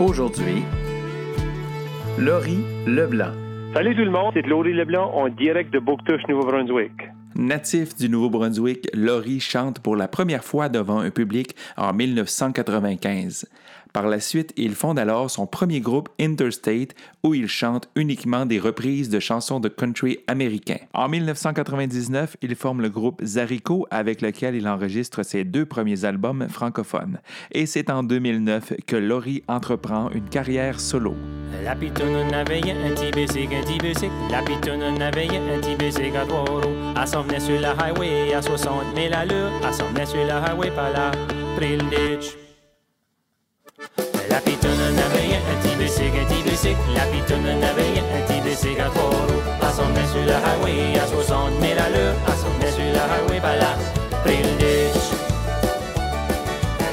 Aujourd'hui, Laurie Leblanc. Salut tout le monde, c'est Laurie Leblanc en direct de Bouctouche, Nouveau-Brunswick. Natif du Nouveau-Brunswick, Laurie chante pour la première fois devant un public en 1995. Par la suite, il fonde alors son premier groupe Interstate où il chante uniquement des reprises de chansons de country américains. En 1999, il forme le groupe Zarico avec lequel il enregistre ses deux premiers albums francophones. Et c'est en 2009 que Laurie entreprend une carrière solo. La pitoune avait un petit bicycle, un petit bicycle. La pitoune avait un petit bicycle à trois roues. Elle s'en venait sur la highway à 60 000 allures. Elle s'en venait sur la highway par là, pris le ditch. Un petit bicycle à trois roues. Elle s'en venait sur la highway à 60 000 allures. Elle s'en venait sur la highway par le ditch.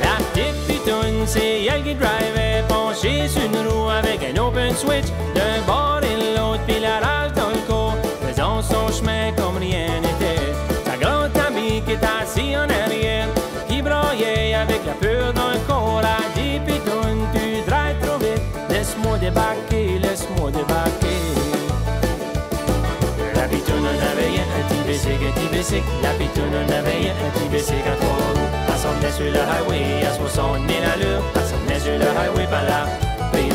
La petite pitoune, c'est elle qui drivait, penchée sur une roue avec un open switch. D'un bord débarquer. La pitoune en avait un petit bicycle, un petit. La pitoune en avait un petit s'en venait sur le highway à 60 000 allures. Venait sur le highway par là, puis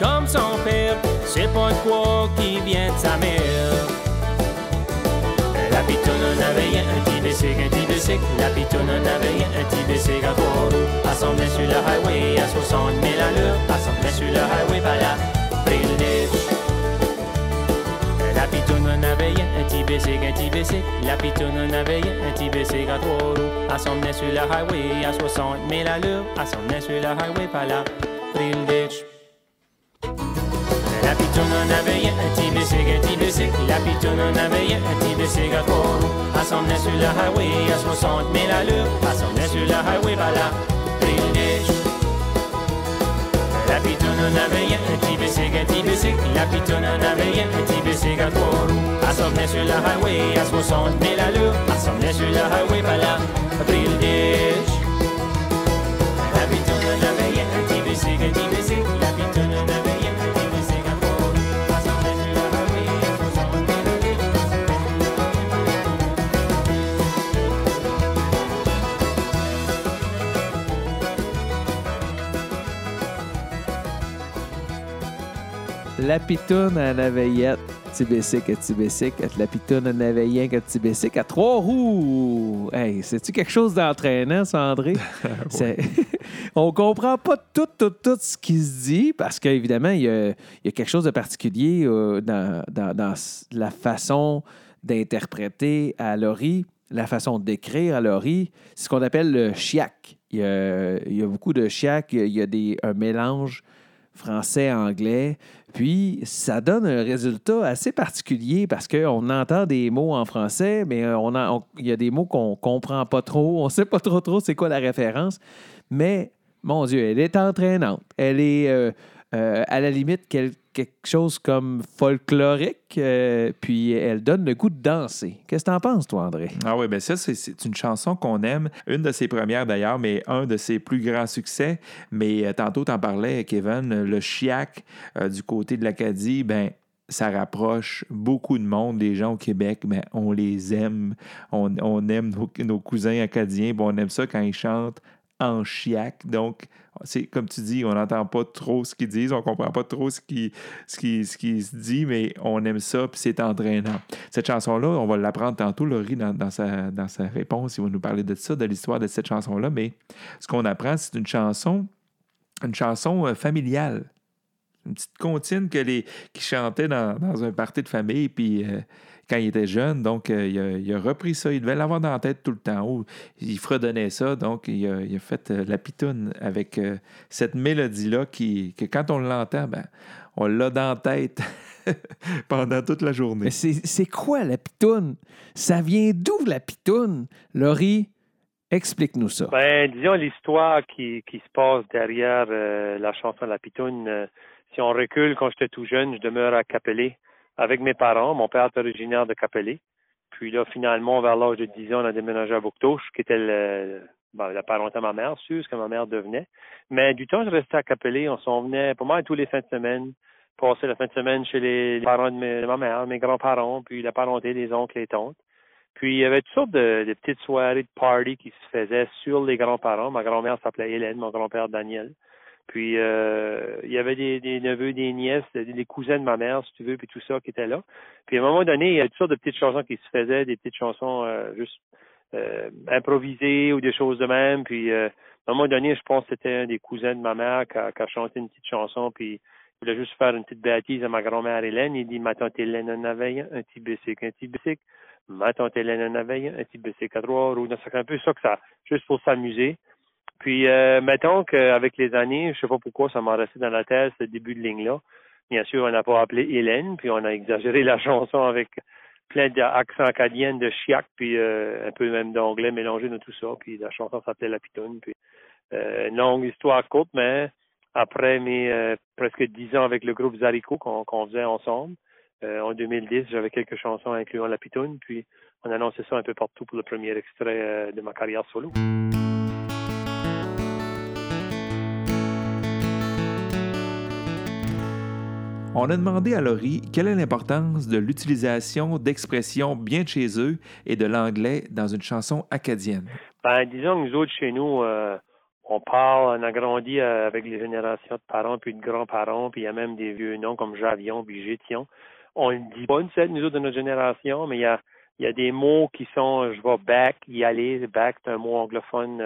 comme son père. C'est pas de quoi qui vient de sa mère. La pitoune en avait un petit bicycle, un petit bicycle. La pitoune en avait un petit bicycle à trois roues. Venait sur le highway à 60 000 allures. Elle s'en venait sur le highway par le ditch. La pitoune en avait un petit bicycle, un petit bicycle. La pitoune en avait un petit bicycle à trois roues. Venait sur le highway à 60 000 allures. Elle s'en venait sur le highway par là, pris allures. Elle s'en venait sur le highway par là, pris le ditch. La pitoune en avait un petit bicycle, un petit bicycle. La pitoune en avait un petit bicycle à trois roues. Elle s'en venait sur le highway 60 000 allures. Elle s'en venait sur le highway par là, La pitoune petit bicycle, un petit bicycle. La pitoune en avait rien qu'un petit bicycle à trois roues. Hey, c'est-tu quelque chose d'entraînant, ça, André? C'est- On comprend pas tout, tout, tout ce qui se dit parce qu'évidemment, il y a, il y a quelque chose de particulier euh, dans, dans- dans s- la façon d'interpréter à Laurie, la façon d'écrire à Laurie. C'est ce qu'on appelle le chiac. Il y a, il y a beaucoup de chiac. Il y a, il y a des, un mélange français-anglais. Puis, ça donne un résultat assez particulier parce qu'on entend des mots en français, mais euh, on il y a des mots qu'on comprend pas trop. On sait pas trop trop c'est quoi la référence. Mais, mon Dieu, elle est entraînante. Elle est... euh, euh, à la limite quel- quelque chose comme folklorique, euh, puis elle donne le goût de danser. Qu'est-ce que t'en penses, toi, André? Ah oui, bien ça, c'est- une chanson qu'on aime. Une de ses premières d'ailleurs, mais un de ses plus grands succès. Mais euh, tantôt, t'en parlais, Kevin, le chiac du côté de l'Acadie, ben ça rapproche beaucoup de monde, des gens au Québec, mais on les aime. On, on aime nos, cousins acadiens, puis on aime ça quand ils chantent en chiac. Donc, c'est comme tu dis, on n'entend pas trop ce qu'ils disent, on comprend pas trop ce qui, ce qui, ce qui se dit, mais on aime ça, puis c'est entraînant. Cette chanson-là, on va l'apprendre tantôt, Laurie, dans, sa, dans sa réponse, il va nous parler de ça, de l'histoire de cette chanson-là, mais ce qu'on apprend, c'est une chanson, une chanson euh, familiale. Une petite comptine que les, qui chantait dans, dans un party de famille, puis euh, quand il était jeune, donc euh, il, a, il a repris ça, il devait l'avoir dans la tête tout le temps. Oh, il fredonnait ça, donc il a, il a fait euh, la pitoune avec euh, cette mélodie-là qui, que quand on l'entend, ben, on l'a dans la tête pendant toute la journée. Mais c'est quoi la pitoune? Ça vient d'où la pitoune? Laurie, explique-nous ça. Ben, disons l'histoire qui, qui se passe derrière euh, la chanson La Pitoune. euh, si on recule, quand j'étais tout jeune, je demeure à Capelé avec mes parents. Mon père est originaire de Capelé. Puis là, finalement, vers l'âge de 10 ans, on a déménagé à Bouctouche, qui était le, la parenté à ma mère, ce que ma mère devenait. Mais du temps, je restais à Capelé. On s'en venait pas mal tous les fins de semaine, passer la fin de semaine chez les, les parents de, ma mère, mes grands-parents, puis la parenté des oncles et tantes. Puis il y avait toutes sortes de, petites soirées de party qui se faisaient sur les grands-parents. Ma grand-mère s'appelait Hélène, mon grand-père Daniel. Puis euh, il y avait des, des neveux, des nièces, des, des cousins de ma mère, si tu veux, puis tout ça qui était là. Puis à un moment donné, il y a toutes sortes de petites chansons qui se faisaient, des petites chansons euh, juste euh, improvisées ou des choses de même. Puis euh, à un moment donné, je pense que c'était un des cousins de ma mère qui a, qui a chanté une petite chanson, puis il voulait juste faire une petite bêtise à ma grand-mère Hélène. Il dit Ma tante Hélène en avait un, petit bicycle, un petit bicycle. Ma tante Hélène en avait un, petit bicycle à trois roues. C'est un peu ça que ça, juste pour s'amuser. Puis, euh, mettons qu'avec les années, je sais pas pourquoi ça m'a resté dans la tête, ce début de ligne-là. Bien sûr, on n'a pas appelé Hélène, puis on a exagéré la chanson avec plein d'accents acadiens, de chiac, puis euh, un peu même d'anglais mélangé dans tout ça. Puis la chanson s'appelait La Pitoune. Puis, euh, longue histoire courte, mais après mes euh, presque dix ans avec le groupe Zarico qu'on qu'on faisait ensemble, euh, en 2010, j'avais quelques chansons incluant La Pitoune, puis on annonçait ça un peu partout pour le premier extrait euh, de ma carrière solo. On a demandé à Laurie quelle est l'importance de l'utilisation d'expressions bien de chez eux et de l'anglais dans une chanson acadienne. Ben, disons que nous autres, chez nous, euh, on parle, on a grandi euh, avec les générations de parents puis de grands-parents, puis il y a même des vieux noms comme Javion puis Gétion. On ne dit pas, nous, autres, de notre génération, mais il y a, y a des mots qui sont, je vais back, y aller, back, c'est un mot anglophone.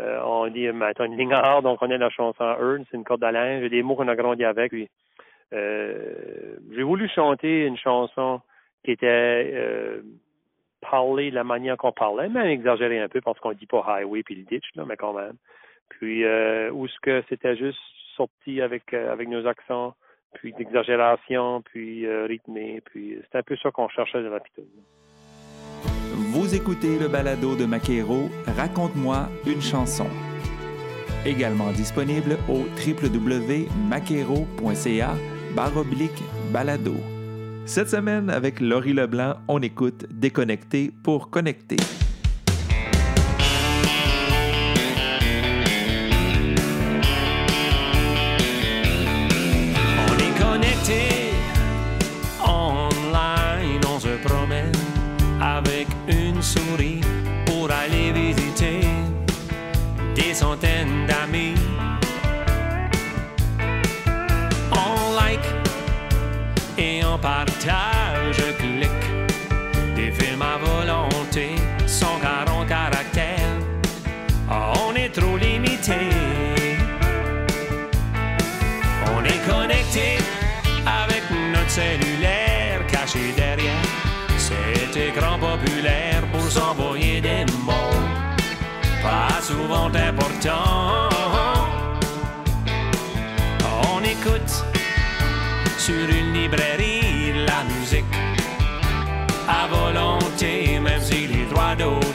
euh, on dit, maintenant, une ligne à donc on est la chanson Earn, c'est une corde à linge, des mots qu'on a grandi avec. Puis, euh, j'ai voulu chanter une chanson qui était euh, parler de la manière qu'on parlait, même exagéré un peu parce qu'on dit pas highway puis le ditch, là, mais quand même. Puis euh, où ce que c'était juste sorti avec euh, avec nos accents, puis d'exagération, puis euh, rythmé, puis c'est un peu ça qu'on cherchait de la. Vous écoutez le balado de Maquero, Raconte-moi une chanson. Également disponible au www.maquero.ca baroblique balado. Cette semaine, avec Laurie Leblanc, on écoute Déconnecté pour connecter. Partage, clique des films à volonté, 140 caractères. On est trop limité. On est connecté avec notre cellulaire caché derrière cet écran populaire pour s'envoyer des mots pas souvent importants. On écoute sur une librairie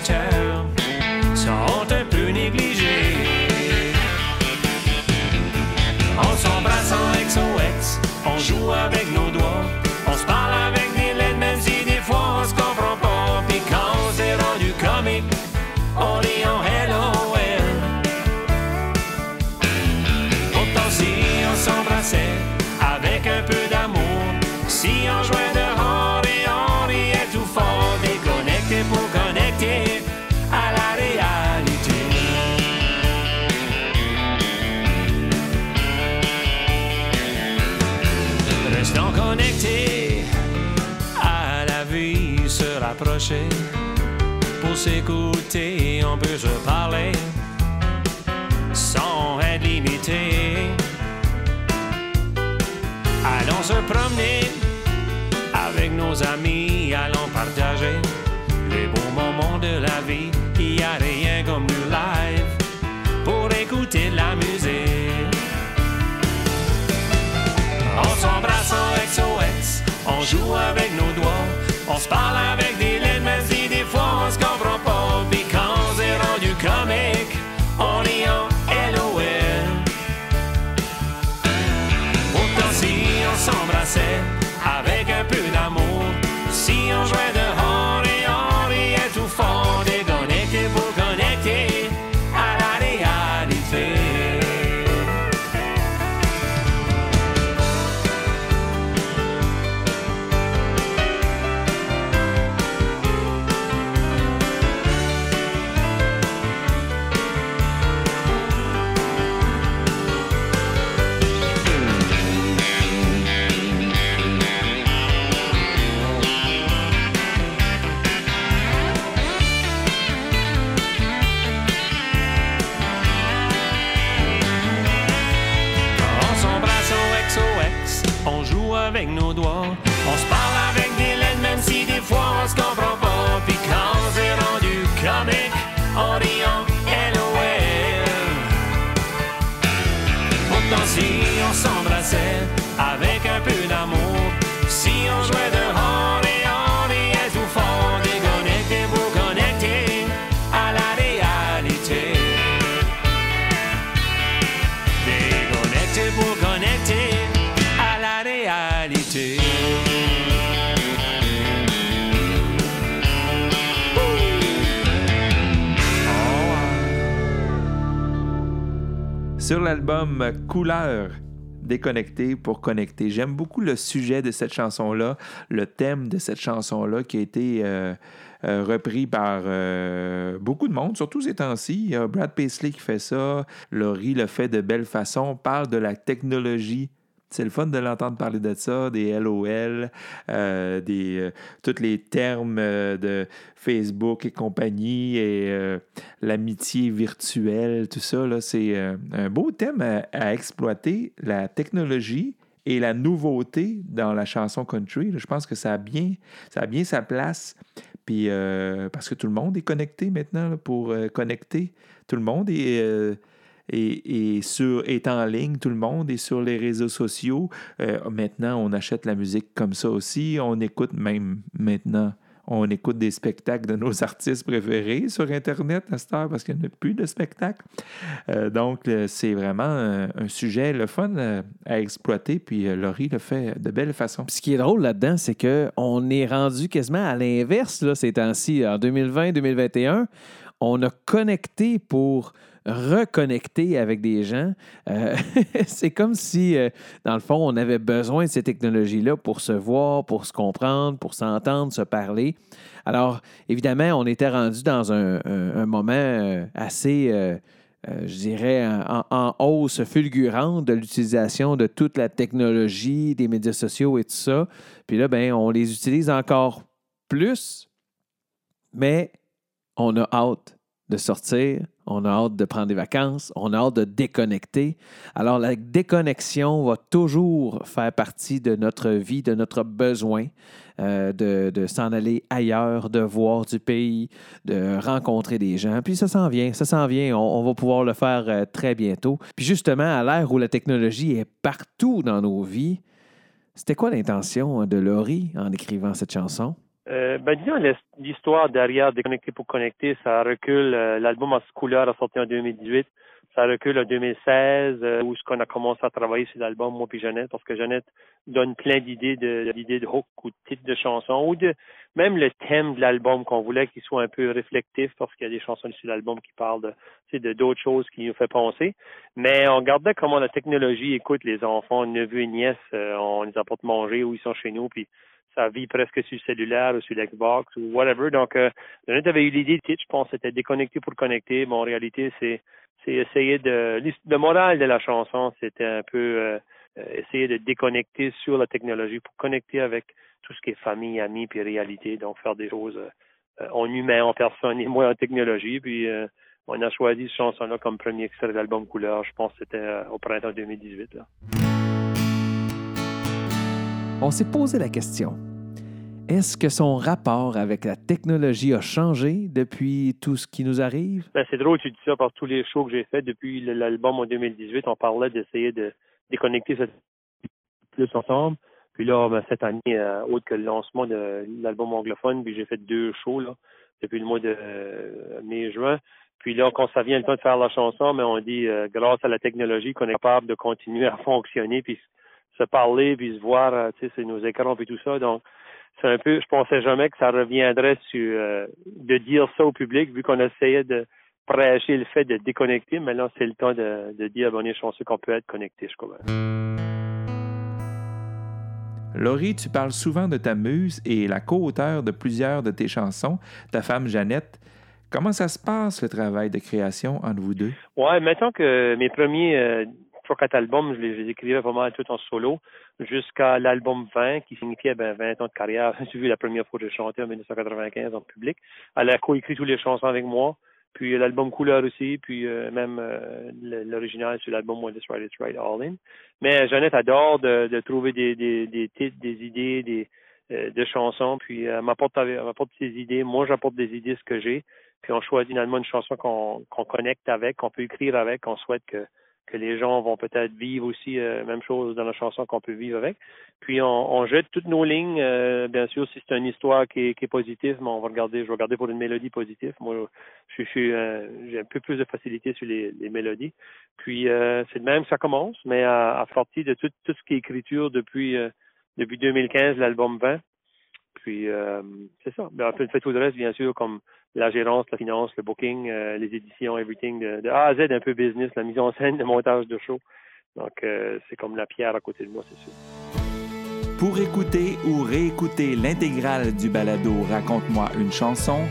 time. On peut se parler sans être limité. Allons se promener avec nos amis, allons partager les bons moments de la vie. Il n'y a rien comme du live pour écouter la musique. On s'embrasse en XOX, on joue avec nos doigts, on se parle avec des lettres, c'est Sur l'album Couleur, déconnecté pour connecter. J'aime beaucoup le sujet de cette chanson-là, le thème de cette chanson-là qui a été euh, euh, repris par euh, beaucoup de monde, surtout ces temps-ci. Brad Paisley qui fait ça, Laurie le fait de belle façon, parle de la technologie. C'est le fun de l'entendre parler de ça, des LOL, euh, des, euh, tous les termes euh, de Facebook et compagnie, et l'amitié virtuelle, tout ça. C'est un beau thème à, exploiter, la technologie et la nouveauté dans la chanson country. Je pense que ça a bien, ça a bien sa place. Puis, parce que tout le monde est connecté maintenant pour connecter. Tout le monde est, euh, est sur, est en ligne, tout le monde est sur les réseaux sociaux. Euh, maintenant, on achète la musique comme ça aussi. On écoute même maintenant. On écoute des spectacles de nos artistes préférés sur Internet à cette heure parce qu'il n'y a plus de spectacles. Euh, donc, euh, c'est vraiment un, un sujet, le fun euh, à exploiter. Puis, euh, Laurie le fait de belle façon. Ce qui est drôle là-dedans, c'est qu'on est rendu quasiment à l'inverse là, ces temps-ci. En 2020-2021, on a connecté pour reconnecter avec des gens. Euh, c'est comme si, euh, dans le fond, on avait besoin de ces technologies-là pour se voir, pour se comprendre, pour s'entendre, se parler. Alors, évidemment, on était rendu dans un, moment euh, assez, je dirais, en, en hausse fulgurante de l'utilisation de toute la technologie, des médias sociaux et tout ça. Puis là, ben, on les utilise encore plus, mais on a hâte de sortir, on a hâte de prendre des vacances, on a hâte de déconnecter. Alors, la déconnexion va toujours faire partie de notre vie, de notre besoin euh, de, s'en aller ailleurs, de voir du pays, de rencontrer des gens. Puis ça s'en vient, ça s'en vient. On, va pouvoir le faire euh, très bientôt. Puis justement, à l'ère où la technologie est partout dans nos vies, c'était quoi l'intention de Laurie en écrivant cette chanson? Euh, ben, disons, l'his- l'histoire derrière Déconnecté pour connecter, ça recule. euh, L'album en couleur a sorti en 2018. Ça recule en 2016, euh, où ce qu'on a commencé à travailler sur l'album, moi puis Jeannette, parce que Jeannette donne plein d'idées de d'idées de hook ou de titres de chansons, ou de même le thème de l'album qu'on voulait qu'il soit un peu réflectif, parce qu'il y a des chansons sur l'album qui parlent de tu sais, de d'autres choses qui nous fait penser. Mais on regardait comment la technologie écoute les enfants, neveux et nièces, on les apporte manger ou ils sont chez nous, puis ça vit presque sur le cellulaire ou sur l'Xbox ou whatever. Donc, euh, avait eu l'idée je pense, c'était déconnecté pour connecter. Mais en réalité, c'est c'est essayer de... Le moral de la chanson, c'était un peu... euh, euh, essayer de déconnecter sur la technologie pour connecter avec tout ce qui est famille, amis, puis réalité. Donc, faire des choses euh, en humain, en personne et moins en technologie. Puis, euh, on a choisi cette chanson-là comme premier extrait de l'album Couleur. Je pense que c'était euh, au printemps 2018. Là. On s'est posé la question. Est-ce que son rapport avec la technologie a changé depuis tout ce qui nous arrive? Ben, c'est drôle, tu dis ça par tous les shows que j'ai faits depuis l'album en 2018. On parlait d'essayer de déconnecter ça plus ensemble. Puis là, ben, cette année, euh, autre que le lancement de l'album anglophone, puis j'ai fait deux shows là, depuis le mois de euh, mai-juin. Puis là, quand ça vient le temps de faire la chanson, mais on dit euh, grâce à la technologie qu'on est capable de continuer à fonctionner, puis se parler, puis se voir, euh, tu sais, c'est nos écrans puis tout ça. Donc, c'est un peu, je pensais jamais que ça reviendrait sur euh, de dire ça au public, vu qu'on essayait de prêcher le fait de déconnecter. Maintenant, c'est le temps de, de dire, bon, on est chanceux qu'on peut être connecté, je crois. Laurie, tu parles souvent de ta muse et la co-auteure de plusieurs de tes chansons, ta femme Jeannette. Comment ça se passe, le travail de création entre vous deux? Ouais, mettons que mes premiers euh, trois, quatre albums, je les, écrivais mal tout en solo, jusqu'à l'album 20, qui signifiait ben, 20 ans de carrière. J'ai vu la première fois que j'ai chanté en 1995 en public. Elle a coécrit toutes les chansons avec moi. Puis l'album Couleur aussi, puis euh, même euh, l'original sur l'album When It's Right, It's Right, All In. Mais Jeannette adore de, de trouver des, des, des titres, des idées, des euh, de chansons, puis elle m'apporte elle m'apporte ses idées. Moi, j'apporte des idées, ce que j'ai. Puis on choisit finalement une chanson qu'on qu'on connecte avec, qu'on peut écrire avec, qu'on souhaite que que les gens vont peut-être vivre aussi euh, même chose dans la chanson qu'on peut vivre avec. Puis on, on jette toutes nos lignes. euh, bien sûr, si c'est une histoire qui est, qui est positive, mais on va regarder, je vais regarder pour une mélodie positive. Moi, je, suis euh, j'ai un peu plus de facilité sur les, les mélodies. Puis euh, c'est de même que ça commence, mais à, à partir de tout, tout ce qui est écriture depuis euh, depuis 2015, l'album 20. Puis euh, c'est ça. Ben, on fait tout le reste, bien sûr, comme la gérance, la finance, le booking, euh, les éditions, everything, de, de A à Z, un peu business, la mise en scène, le montage de show. Donc, euh, c'est comme la pierre à côté de moi, c'est sûr. Pour écouter ou réécouter l'intégrale du balado Raconte-moi une chanson,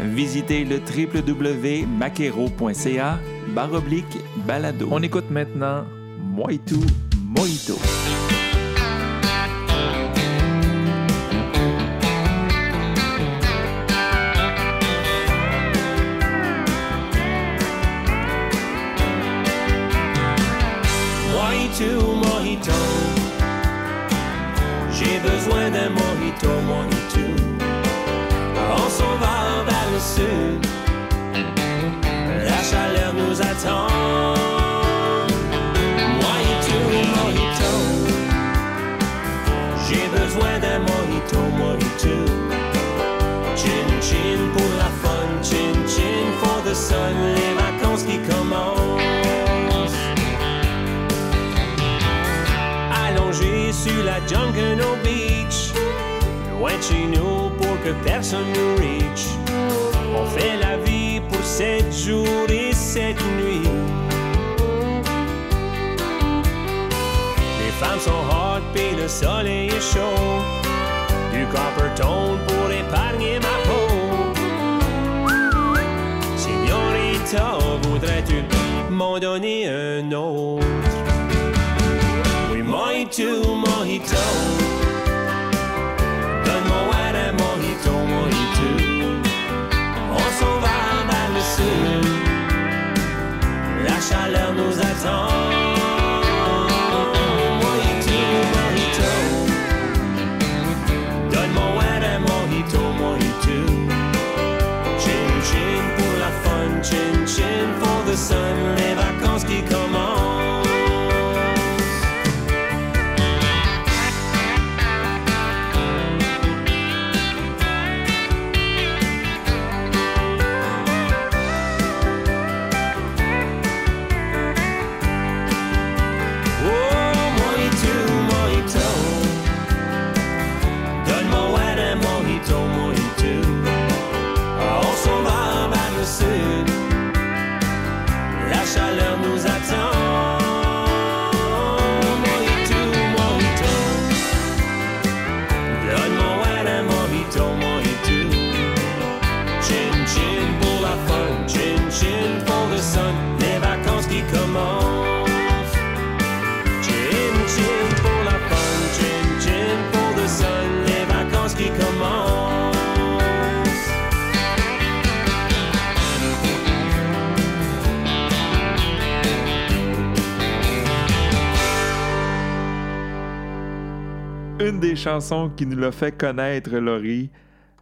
visitez le www.maquero.ca baroblique balado. On écoute maintenant Moitou Mojito. J'ai besoin d'un mojito, mojito. On s'en va vers le sud. Jungle Beach, loin chez nous pour que personne nous reach. On fait la vie pour sept jours et sept nuits. Les femmes sont hot puis le soleil est chaud. Du copper tone pour épargner ma peau. Signorita, voudrais-tu? M'en donner un autre? Oui, mojito, mojito. Donne-moi des chansons qui nous l'a fait connaître, Laurie,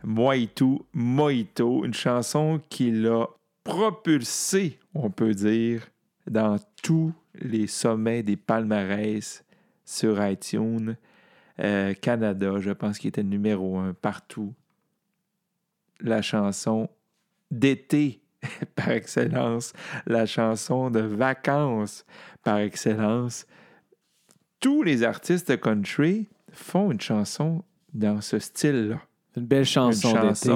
Moito, Moito, une chanson qui l'a propulsé, on peut dire, dans tous les sommets des palmarès sur iTunes. Euh, Canada, je pense qu'il était numéro un partout. La chanson d'été par excellence, la chanson de vacances par excellence. Tous les artistes country font une chanson dans ce style-là. Une belle chanson, Une d'été.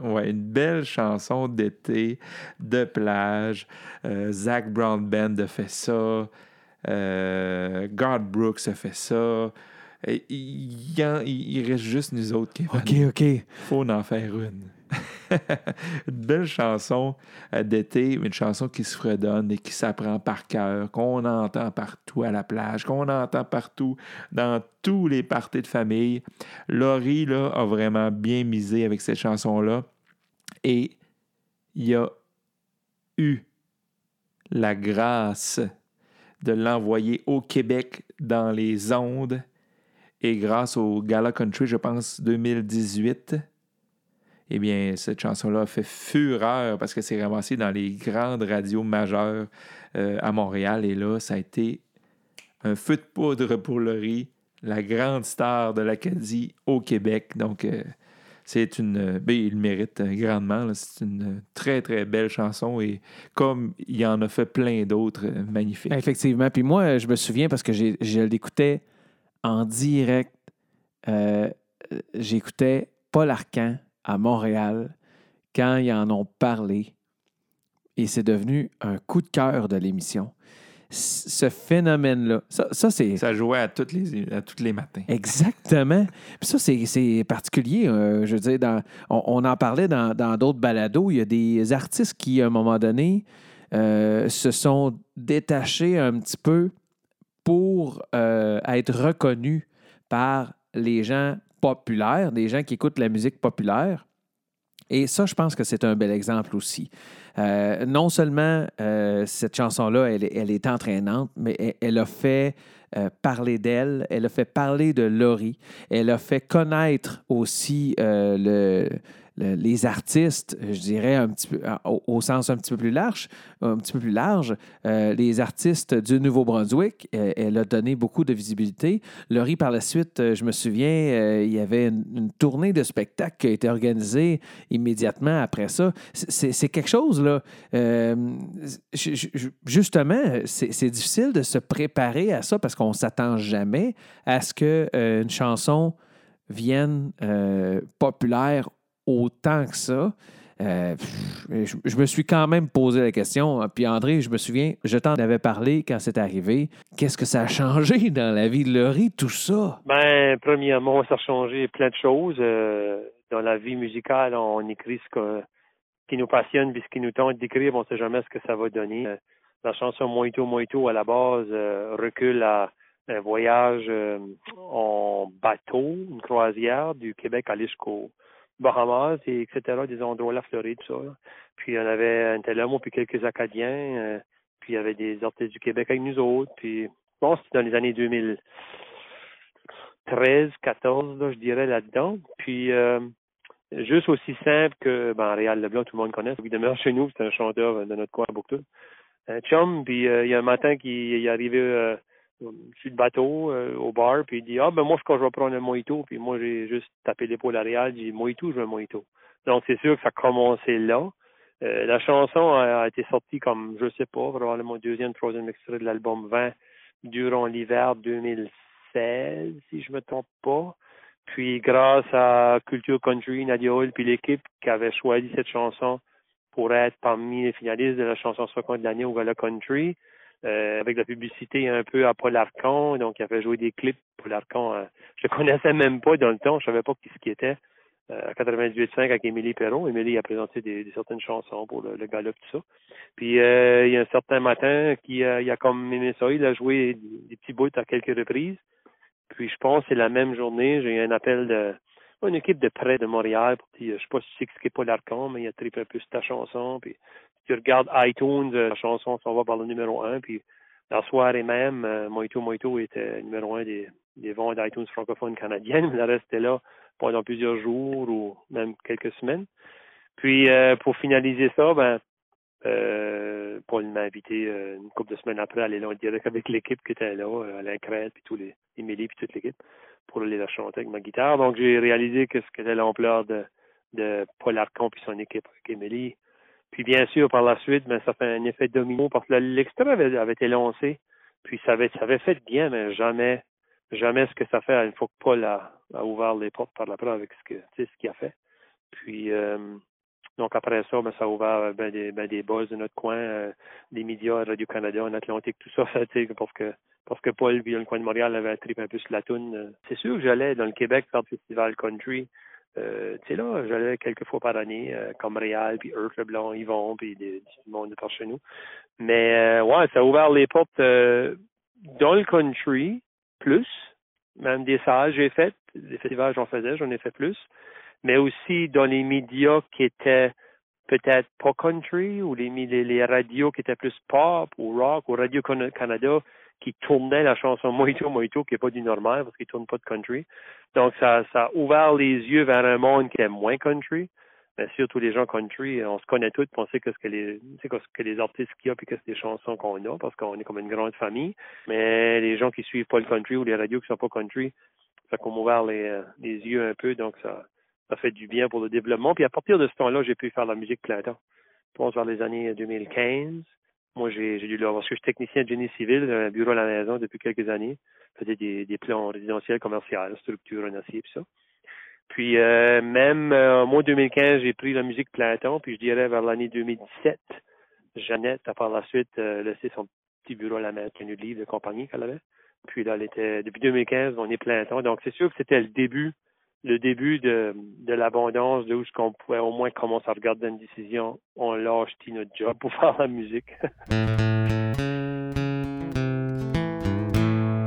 ouais, une belle chanson d'été, de plage. Euh, Zach Brown Band a fait ça. Euh, God Brooks a fait ça. Il, reste juste nous autres qui OK, OK. faut en faire une. une belle chanson euh, d'été, une chanson qui se fredonne et qui s'apprend par cœur, qu'on entend partout à la plage, qu'on entend partout dans tous les parties de famille. Laurie a vraiment bien misé avec cette chanson-là et il a eu la grâce de l'envoyer au Québec dans les ondes et grâce au Gala Country, je pense, 2018, eh bien, cette chanson-là fait fureur parce que c'est ramassé dans les grandes radios majeures euh, à Montréal. Et là, ça a été un feu de poudre pour Laurie, la grande star de l'Acadie au Québec. Donc, euh, c'est une. euh, ben, il mérite grandement. C'est une très, très belle chanson. Et comme il en a fait plein d'autres magnifiques. Effectivement. Puis moi, je me souviens parce que je l'écoutais en direct. J'écoutais Paul Arcan à Montréal quand ils en ont parlé. Et c'est devenu un coup de cœur de l'émission. Ce phénomène-là, ça, ça, c'est. Ça jouait à, toutes les, à tous les matins. Exactement. Puis ça, c'est- c'est particulier. euh, je veux dire, dans- on, on en parlait dans dans d'autres balados. Il y a des artistes qui, à un moment donné, euh, se sont détachés un petit peu pour euh, être reconnus par les gens populaires, des gens qui écoutent la musique populaire. Et ça, je pense que c'est un bel exemple aussi. Euh, non seulement euh, cette chanson-là, elle, est- elle est entraînante, mais elle, a fait euh, parler d'elle, elle a fait parler de Laurie, elle a fait connaître aussi le- le- les artistes, je dirais peu, au, sens un petit peu plus large, un petit peu plus large, euh, les artistes du Nouveau-Brunswick. Euh, elle a donné beaucoup de visibilité. Laurie, par la suite, euh, je me souviens, euh, il y avait une, tournée de spectacles qui a été organisée immédiatement après ça. C'est- quelque chose, là. euh, ju- ju- justement, c'est difficile de se préparer à ça parce qu'on ne s'attend jamais à ce qu'une chanson vienne euh, populaire autant que ça. Euh, je, me suis quand même posé la question. Puis André, je me souviens, je t'en avais parlé quand c'est arrivé. Qu'est-ce que ça a changé dans la vie de Laurie, tout ça? Ben, premièrement, ça a changé plein de choses. Euh, dans la vie musicale, on écrit ce que- qui nous passionne, puis ce qui nous tente d'écrire, on ne sait jamais ce que ça va donner. Euh, la chanson Moito Moito, à la base, recule à un voyage en bateau, une croisière du Québec à jusqu'au Bahamas, et etc., des endroits là, Floride, tout ça. là. Puis on avait un tel homme, puis quelques Acadiens, euh, puis il y avait des artistes du Québec avec nous autres, puis bon, c'était dans les années 2000. 13, 14, là, je dirais, là-dedans. Puis, euh, juste aussi simple que, ben, Réal Leblanc, tout le monde connaît, il demeure chez nous, c'est un chanteur de notre coin à Boucteux. Un chum, puis euh, il y a un matin qui est arrivé euh, sur le bateau, euh, au bar, puis il dit, ah, ben moi, je, je vais prendre un mojito, puis moi, j'ai juste tapé l'épaule à Réal, j'ai dit, mojito, je veux un mojito. Donc, c'est sûr que ça a commencé là. Euh, la chanson a, été sortie comme, je sais pas, probablement deuxième, troisième extrait de l'album 20 durant l'hiver 2016, si je me trompe pas. Puis grâce à Culture Country, Nadia Hall, puis l'équipe qui avait choisi cette chanson pour être parmi les finalistes de la chanson 50 de l'année au Gala Country, euh, avec la publicité un peu à Paul Arcon, donc il avait joué des clips Paul Arcon. euh, je le connaissais même pas dans le temps, je savais pas qui ce qui était. Euh, à 98.5 avec Émilie Perron. Émilie a présenté des, certaines chansons pour le, le gala, tout ça. Puis euh, il y a un certain matin qui il a comme ça, il a joué des, petits bouts à quelques reprises. Puis je pense que c'est la même journée, j'ai eu un appel de une équipe de près de Montréal dire, je sais pas si c'est pas l'Arcon, mais il a trippé un peu sur ta chanson. Puis tu regardes iTunes, euh, la chanson s'en va par le numéro un, puis la soirée même, euh, Moito Moito était numéro un des, des ventes d'iTunes francophones canadiennes. Le reste était là pendant plusieurs jours ou même quelques semaines. Puis euh, pour finaliser ça, ben euh, Paul m'a invité une couple de semaines après à aller là direct avec l'équipe qui était là, Alain Crête, puis tous les Émilie, puis toute l'équipe, pour aller la chanter avec ma guitare. Donc j'ai réalisé que ce qu'était l'ampleur de, de Paul Arcon puis son équipe avec Émilie. Puis bien sûr, par la suite, ben, ça fait un effet domino parce que l'extrait avait, été lancé, puis ça avait, ça avait fait bien, mais jamais, jamais ce que ça fait une fois que Paul a, a ouvert les portes par la preuve avec ce que, ce qu'il a fait. Puis euh, donc après ça, ben, ça a ouvert ben, des, ben, des buzz de notre coin, euh, des médias, Radio-Canada, en Atlantique, tout ça, parce que parce que Paul, via le coin de Montréal, avait trip un peu sur la toune. C'est sûr que j'allais dans le Québec faire le festival country. Euh, tu sais là, j'allais quelques fois par année, euh, comme Réal, puis Earth Leblanc, Yvon, puis des, du monde de par chez nous. Mais euh, ouais, ça a ouvert les portes dans le country, plus, même des salles j'ai fait, des festivals j'en faisais, j'en ai fait plus. Mais aussi dans les médias qui étaient peut-être pas country ou les, les, les, radios qui étaient plus pop ou rock ou Radio-Canada qui tournaient la chanson Moito Moito qui n'est pas du normal parce qu'ils ne tournent pas de country. Donc ça, ça a ouvert les yeux vers un monde qui est moins country. Bien sûr, tous les gens country, on se connaît tous, on sait que ce que les, que les artistes qu'il y a puis que c'est des chansons qu'on a parce qu'on est comme une grande famille. Mais les gens qui suivent pas le country ou les radios qui sont pas country, ça a ouvert les, les yeux un peu. Donc ça, ça fait du bien pour le développement. Puis à partir de ce temps-là, j'ai pu faire la musique plein temps. Je pense vers les années 2015. Moi, j'ai dû là, parce que je suis technicien de génie civil, un bureau à la maison depuis quelques années. Je faisais des, plans résidentiels, commerciaux, structure en acier, puis ça. Puis euh, même euh, moi, 2015, j'ai pris la musique plein temps, puis je dirais vers l'année 2017, Jeannette a par la suite euh, laissé son petit bureau à la maison, un livre de compagnie qu'elle avait. Puis là, elle était depuis 2015, on est plein temps. Donc c'est sûr que c'était le début le début de, de l'abondance, de où ce qu'on pouvait au moins commencer à regarder une décision, on lâche notre job pour faire la musique.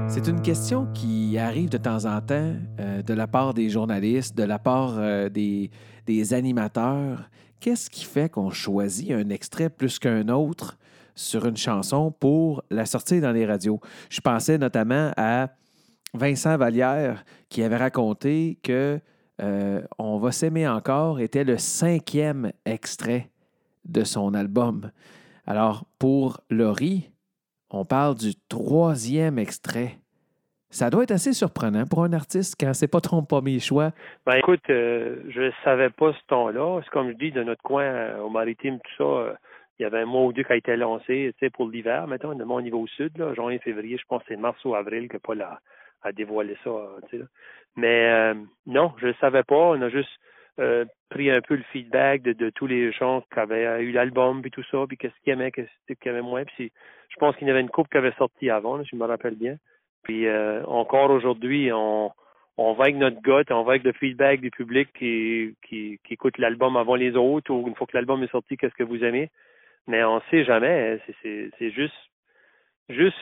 C'est une question qui arrive de temps en temps euh, de la part des journalistes, de la part euh, des, des animateurs. Qu'est-ce qui fait qu'on choisit un extrait plus qu'un autre sur une chanson pour la sortir dans les radios? Je pensais notamment à Vincent Vallière qui avait raconté que euh, On va s'aimer encore était le cinquième extrait de son album. Alors, pour Laurie, on parle du troisième extrait. Ça doit être assez surprenant pour un artiste quand c'est pas pas mes choix. Ben écoute, euh, je savais pas ce ton-là. C'est comme je dis, de notre coin euh, au maritime, tout ça, euh, il y avait un mois ou deux qui a été lancé, tu sais, pour l'hiver, mettons, au niveau sud, là, janvier, février, je pense que c'est mars ou avril que pas la, à dévoiler ça. Tu sais, Mais euh, non, je ne savais pas. On a juste euh, pris un peu le feedback de, de tous les gens qui avaient eu l'album puis tout ça, puis qu'est-ce qu'ils aimaient, qu'est-ce qu'ils aimaient moins. Puis je pense qu'il y avait une coupe qui avait sorti avant, là, je me rappelle bien. Puis euh, encore aujourd'hui, on, on va avec notre goût, on va avec le feedback du public qui, qui, qui écoute l'album avant les autres, ou une fois que l'album est sorti, qu'est-ce que vous aimez. Mais on sait jamais. Hein. C'est juste juste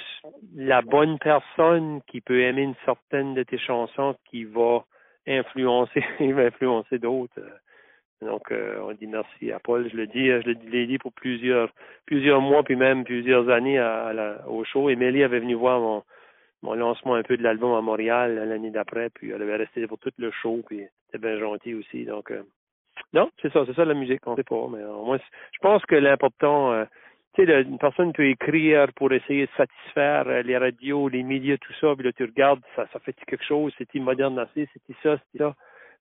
la bonne personne qui peut aimer une certaine de tes chansons qui va influencer, va influencer d'autres. Donc, euh, on dit merci à Paul. Je le dis, je l'ai dit pour plusieurs, plusieurs mois, puis même plusieurs années à, la, au show. Émilie avait venu voir mon, mon lancement un peu de l'album à Montréal l'année d'après, puis elle avait resté pour tout le show, puis c'était bien gentil aussi. Donc, euh, non, c'est ça, c'est ça la musique, on sait pas, mais au moins, je pense que l'important, euh, sais, une personne peut écrire pour essayer de satisfaire euh, les radios, les médias, tout ça, puis là, tu regardes, ça, fait quelque chose, c'est moderne assez, c'est ça, c'est ça?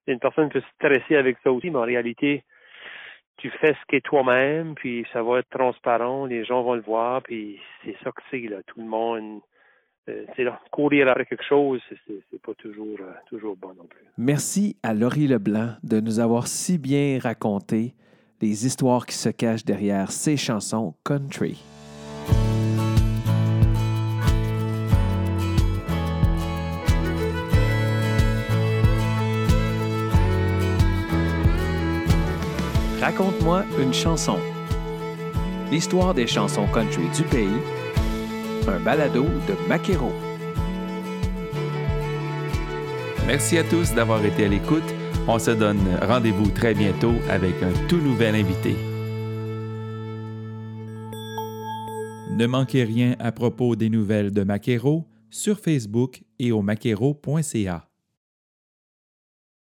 Une personne peut stresser avec ça aussi, mais en réalité, tu fais ce qu'est toi-même, puis ça va être transparent, les gens vont le voir, puis c'est ça que c'est, là. Tout le monde, euh, c'est là, courir après quelque chose, c'est pas toujours, euh, toujours bon non plus. Merci à Laurie Leblanc de nous avoir si bien raconté les histoires qui se cachent derrière ces chansons country. Raconte-moi une chanson. L'histoire des chansons country du pays. Un balado de Maquero. Merci à tous d'avoir été à l'écoute. On se donne rendez-vous très bientôt avec un tout nouvel invité. Ne manquez rien à propos des nouvelles de Maquero sur Facebook et au maquero.ca.